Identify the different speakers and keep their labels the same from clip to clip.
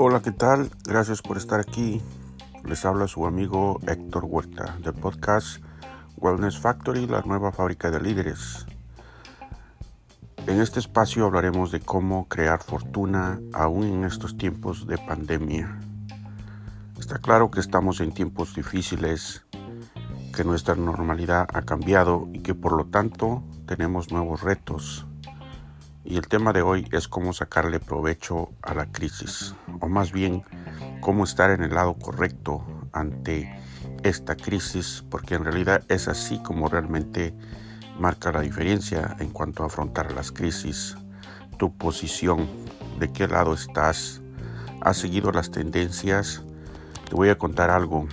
Speaker 1: Hola, ¿qué tal? Gracias por estar aquí. Les habla su amigo Héctor Huerta del podcast Wellness Factory, la nueva fábrica de líderes. En este espacio hablaremos de cómo crear fortuna aún en estos tiempos de pandemia. Está claro que estamos en tiempos difíciles, que nuestra normalidad ha cambiado y que por lo tanto tenemos nuevos retos y el tema de hoy es cómo sacarle provecho a la crisis, o más bien cómo estar en el lado correcto ante esta crisis, porque en realidad es así como realmente marca la diferencia en cuanto a afrontar las crisis, tu posición, de qué lado estás, has seguido las tendencias. Te voy a contar algo.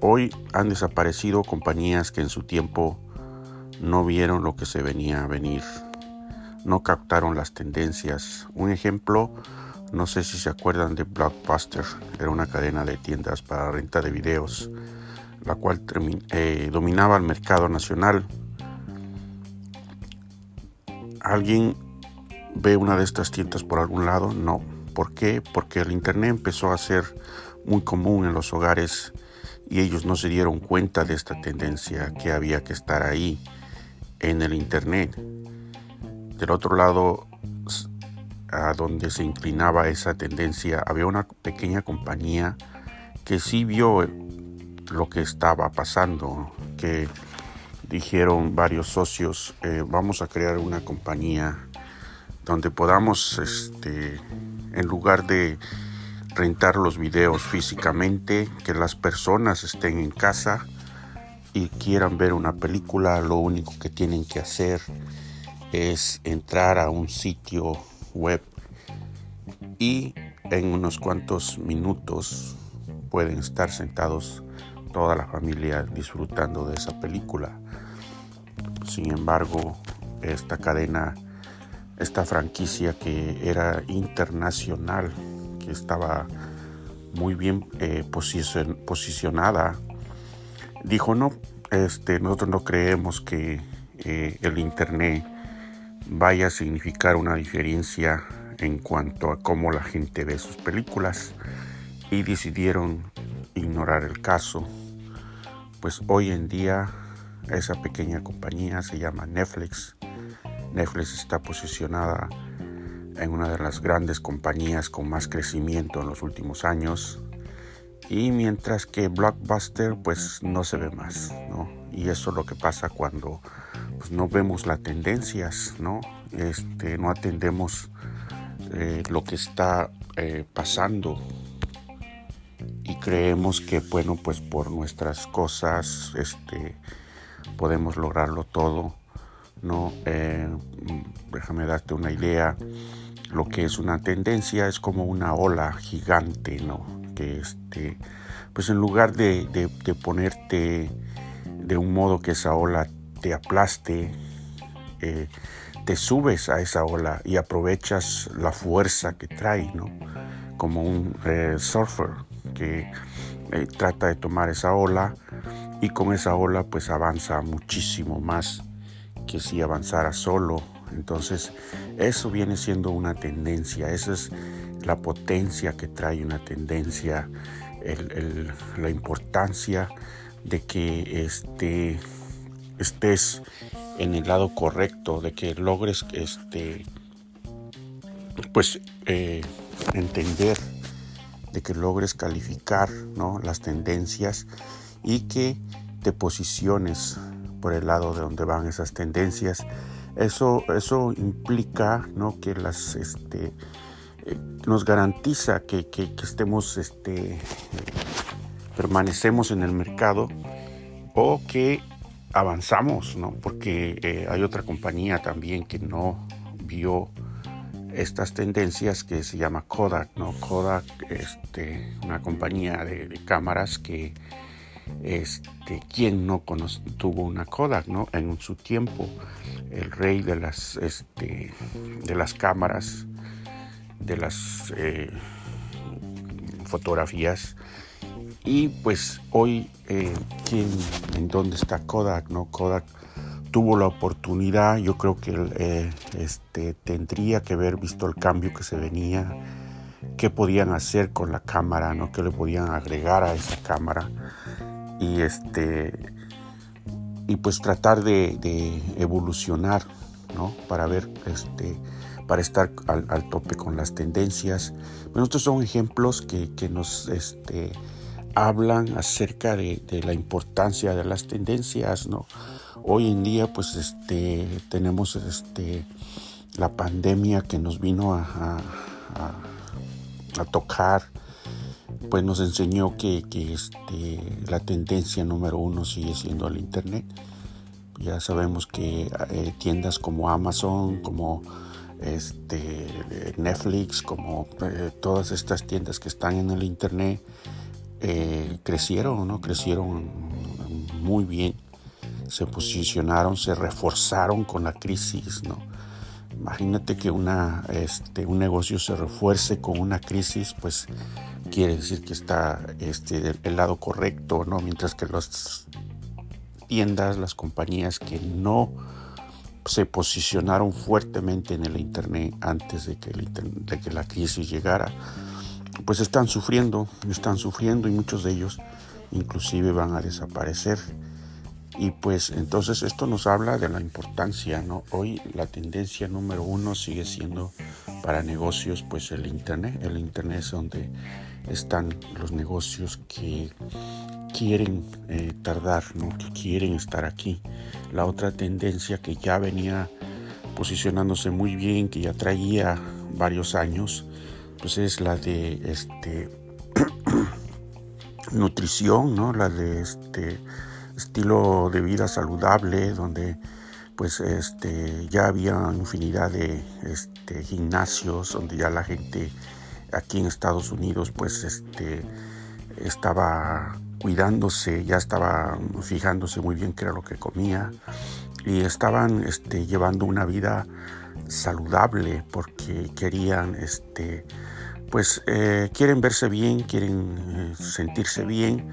Speaker 1: Hoy han desaparecido compañías que en su tiempo no vieron lo que se venía a venir no captaron las tendencias. Un ejemplo, no sé si se acuerdan de Blockbuster, era una cadena de tiendas para renta de videos, la cual eh, dominaba el mercado nacional. ¿Alguien ve una de estas tiendas por algún lado? No. ¿Por qué? Porque el Internet empezó a ser muy común en los hogares y ellos no se dieron cuenta de esta tendencia que había que estar ahí en el Internet. Del otro lado, a donde se inclinaba esa tendencia, había una pequeña compañía que sí vio lo que estaba pasando, que dijeron varios socios, eh, vamos a crear una compañía donde podamos, este, en lugar de rentar los videos físicamente, que las personas estén en casa y quieran ver una película, lo único que tienen que hacer es entrar a un sitio web y en unos cuantos minutos pueden estar sentados toda la familia disfrutando de esa película. Sin embargo, esta cadena, esta franquicia que era internacional, que estaba muy bien eh, posicionada, dijo no, este, nosotros no creemos que eh, el Internet vaya a significar una diferencia en cuanto a cómo la gente ve sus películas y decidieron ignorar el caso. Pues hoy en día esa pequeña compañía se llama Netflix. Netflix está posicionada en una de las grandes compañías con más crecimiento en los últimos años y mientras que Blockbuster pues no se ve más, ¿no? Y eso es lo que pasa cuando pues, no vemos las tendencias, ¿no? Este, no atendemos eh, lo que está eh, pasando y creemos que, bueno, pues por nuestras cosas, este, podemos lograrlo todo, ¿no? Eh, déjame darte una idea. Lo que es una tendencia es como una ola gigante, ¿no? Que este, pues en lugar de, de ponerte de un modo que esa ola te aplaste, eh, te subes a esa ola y aprovechas la fuerza que trae, ¿no? Como un eh, surfer que eh, trata de tomar esa ola y con esa ola pues avanza muchísimo más que si avanzara solo. Entonces eso viene siendo una tendencia, esa es la potencia que trae una tendencia, la importancia de que este estés en el lado correcto, de que logres este pues eh, entender, de que logres calificar ¿no? las tendencias y que te posiciones por el lado de donde van esas tendencias. Eso, eso implica ¿no? que las este, eh, nos garantiza que, que, estemos este, permanecemos en el mercado o que avanzamos, ¿no? Porque eh, hay otra compañía también que no vio estas tendencias que se llama Kodak, ¿no? Kodak, este, una compañía de, cámaras que, este, ¿quién no tuvo una Kodak, ¿no? En su tiempo, el rey de las, este, de las cámaras, de las eh, fotografías, y pues hoy, eh, ¿en dónde está Kodak? ¿no? Kodak tuvo la oportunidad, yo creo que eh, este, tendría que haber visto el cambio que se venía, qué podían hacer con la cámara, ¿no? qué le podían agregar a esa cámara y este y pues tratar de, evolucionar ¿no? para ver este para estar al, tope con las tendencias. Bueno, estos son ejemplos que, nos este, hablan acerca de, la importancia de las tendencias, ¿no? Hoy en día, pues, este, tenemos este, la pandemia que nos vino a, tocar, pues nos enseñó que, este, la tendencia número uno sigue siendo el Internet. Ya sabemos que eh, tiendas como Amazon, como este, Netflix, como eh, todas estas tiendas que están en el Internet, eh, crecieron, ¿no? Crecieron muy bien, se posicionaron, se reforzaron con la crisis, ¿no? Imagínate que una, este, un negocio se refuerce con una crisis, pues quiere decir que está este, del lado correcto, ¿no? Mientras que las tiendas, las compañías que no se posicionaron fuertemente en el Internet antes de que, de que la crisis llegara, pues están sufriendo, están sufriendo y muchos de ellos inclusive van a desaparecer. Y pues entonces esto nos habla de la importancia, ¿no? Hoy la tendencia número uno sigue siendo para negocios, pues el Internet. El Internet es donde están los negocios que quieren eh, tardar, ¿no? Que quieren estar aquí. La otra tendencia que ya venía posicionándose muy bien, que ya traía varios años, pues es la de este nutrición, ¿no? La de este estilo de vida saludable, donde pues este ya había infinidad de este, gimnasios donde ya la gente aquí en Estados Unidos pues este estaba cuidándose, ya estaba fijándose muy bien qué era lo que comía y estaban este, llevando una vida saludable porque querían este pues eh, quieren verse bien, quieren eh, sentirse bien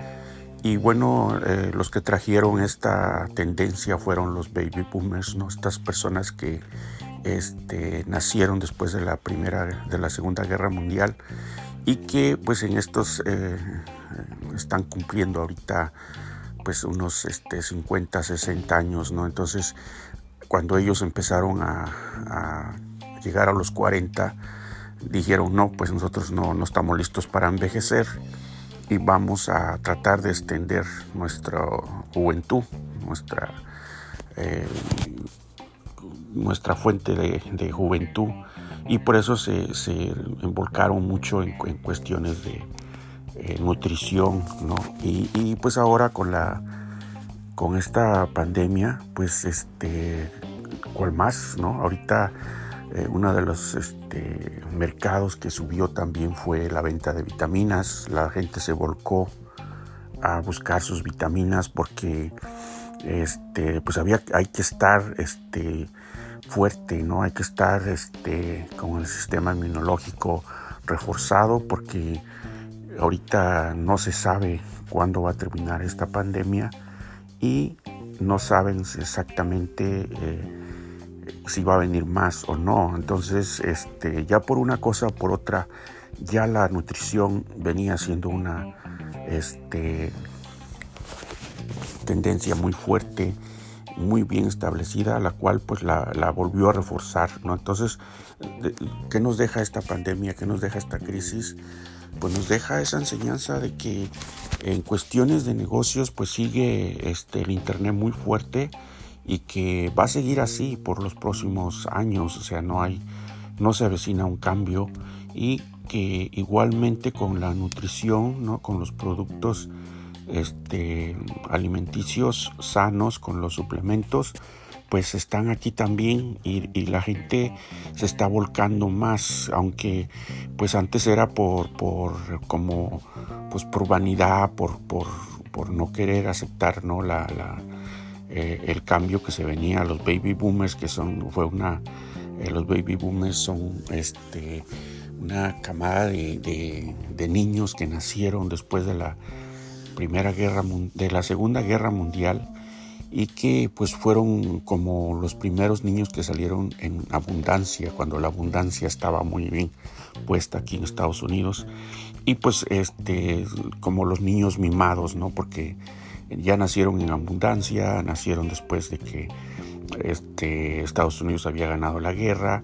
Speaker 1: y bueno, eh, los que trajeron esta tendencia fueron los baby boomers, ¿no? Estas personas que este, nacieron después de la primera, de la segunda guerra mundial y que pues en estos están cumpliendo ahorita pues unos este, 50, 60 años, ¿no? Entonces, cuando ellos empezaron a llegar a los 40, dijeron, no, pues nosotros no, no estamos listos para envejecer y vamos a tratar de extender nuestra juventud, nuestra, eh, nuestra fuente de, juventud y por eso se, se mucho en, cuestiones de eh, nutrición, ¿no? Y, pues ahora con la con esta pandemia, pues este, ¿cuál más, no? Ahorita eh, uno de los este, mercados que subió también fue la venta de vitaminas. La gente se volcó a buscar sus vitaminas porque este, pues había, hay que estar este, fuerte, ¿no? Hay que estar este, con el sistema inmunológico reforzado porque ahorita no se sabe cuándo va a terminar esta pandemia y no saben exactamente eh, si va a venir más o no. Entonces, este, ya por una cosa o por otra, ya la nutrición venía siendo una este, tendencia muy fuerte, muy bien establecida, la cual pues la, la, volvió a reforzar. ¿no? Entonces, ¿qué nos deja esta pandemia? ¿Qué nos deja esta crisis? Pues nos deja esa enseñanza de que en cuestiones de negocios pues sigue este, el Internet muy fuerte y que va a seguir así por los próximos años, o sea, no hay, no se avecina un cambio y que igualmente con la nutrición, ¿no? con los productos este, alimenticios sanos, con los suplementos, pues están aquí también y, la gente se está volcando más, aunque pues antes era por, por como pues por vanidad, por, por, por no querer aceptar ¿no? la, la eh, el cambio que se venía a los baby boomers, que son, fue una, eh, los baby boomers son este, una camada de, niños que nacieron después de la primera guerra, de la segunda guerra mundial y que pues fueron como los primeros niños que salieron en abundancia, cuando la abundancia estaba muy bien puesta aquí en Estados Unidos y pues este como los niños mimados, ¿no? Porque ya nacieron en abundancia, nacieron después de que este, Estados Unidos había ganado la guerra,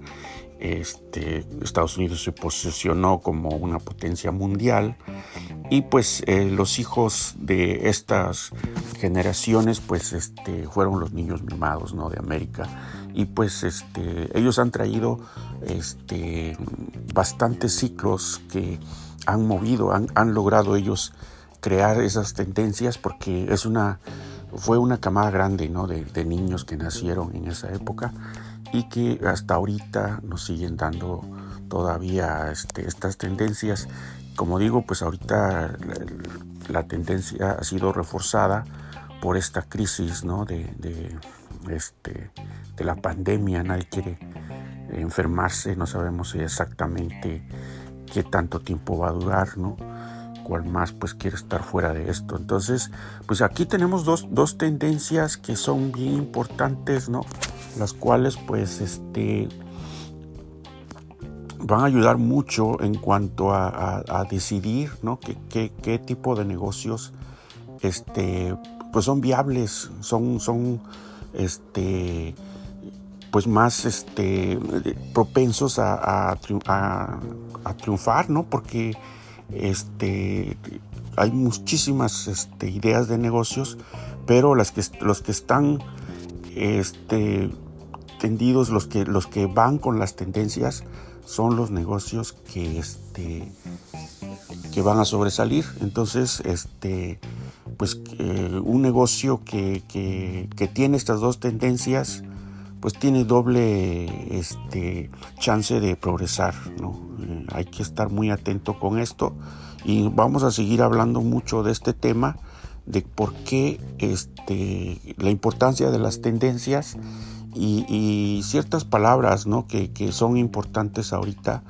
Speaker 1: este, Estados Unidos se posicionó como una potencia mundial y pues eh, los hijos de estas generaciones pues este, fueron los niños mimados ¿no? de América y pues ellos han traído bastantes ciclos que han movido, han logrado ellos crear esas tendencias porque es una, fue una camada grande ¿no? de, niños que nacieron en esa época y que hasta ahorita nos siguen dando todavía este, estas tendencias. Como digo, pues ahorita la, tendencia ha sido reforzada por esta crisis ¿no? de, de, este, de la pandemia. Nadie quiere enfermarse, no sabemos exactamente qué tanto tiempo va a durar, ¿no? Cual más pues quiere estar fuera de esto. Entonces, pues aquí tenemos dos, dos tendencias que son bien importantes, ¿no? Las cuales pues este van a ayudar mucho en cuanto a, decidir, ¿no? ¿Qué, qué, tipo de negocios este, pues son viables, son, son este, pues más este, propensos a, a, a triunfar, ¿no? Porque este, hay muchísimas este, ideas de negocios, pero los que están este, tendidos, los que, van con las tendencias, son los negocios que, este, van a sobresalir. Entonces, este, pues un negocio que, tiene estas dos tendencias, pues tiene doble este, chance de progresar. ¿no? Eh, hay que estar muy atento con esto y vamos a seguir hablando mucho de este tema, de por qué este, la importancia de las tendencias y, ciertas palabras ¿no? que, que, son importantes ahorita,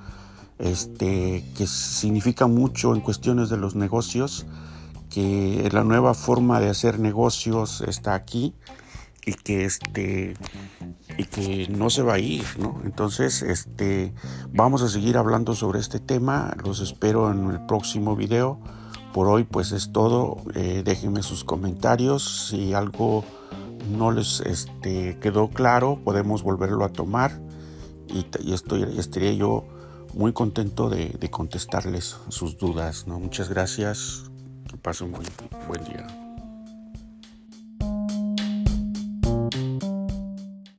Speaker 1: este, que significan mucho en cuestiones de los negocios, que la nueva forma de hacer negocios está aquí y que este y que no se va a ir, ¿no? Entonces, este vamos a seguir hablando sobre este tema. Los espero en el próximo video. Por hoy, pues es todo. Eh, déjenme sus comentarios. Si algo no les este, quedó claro, podemos volverlo a tomar. Y, estoy, estaría yo muy contento de, contestarles sus dudas. ¿no? Muchas gracias. Que pasen un buen día.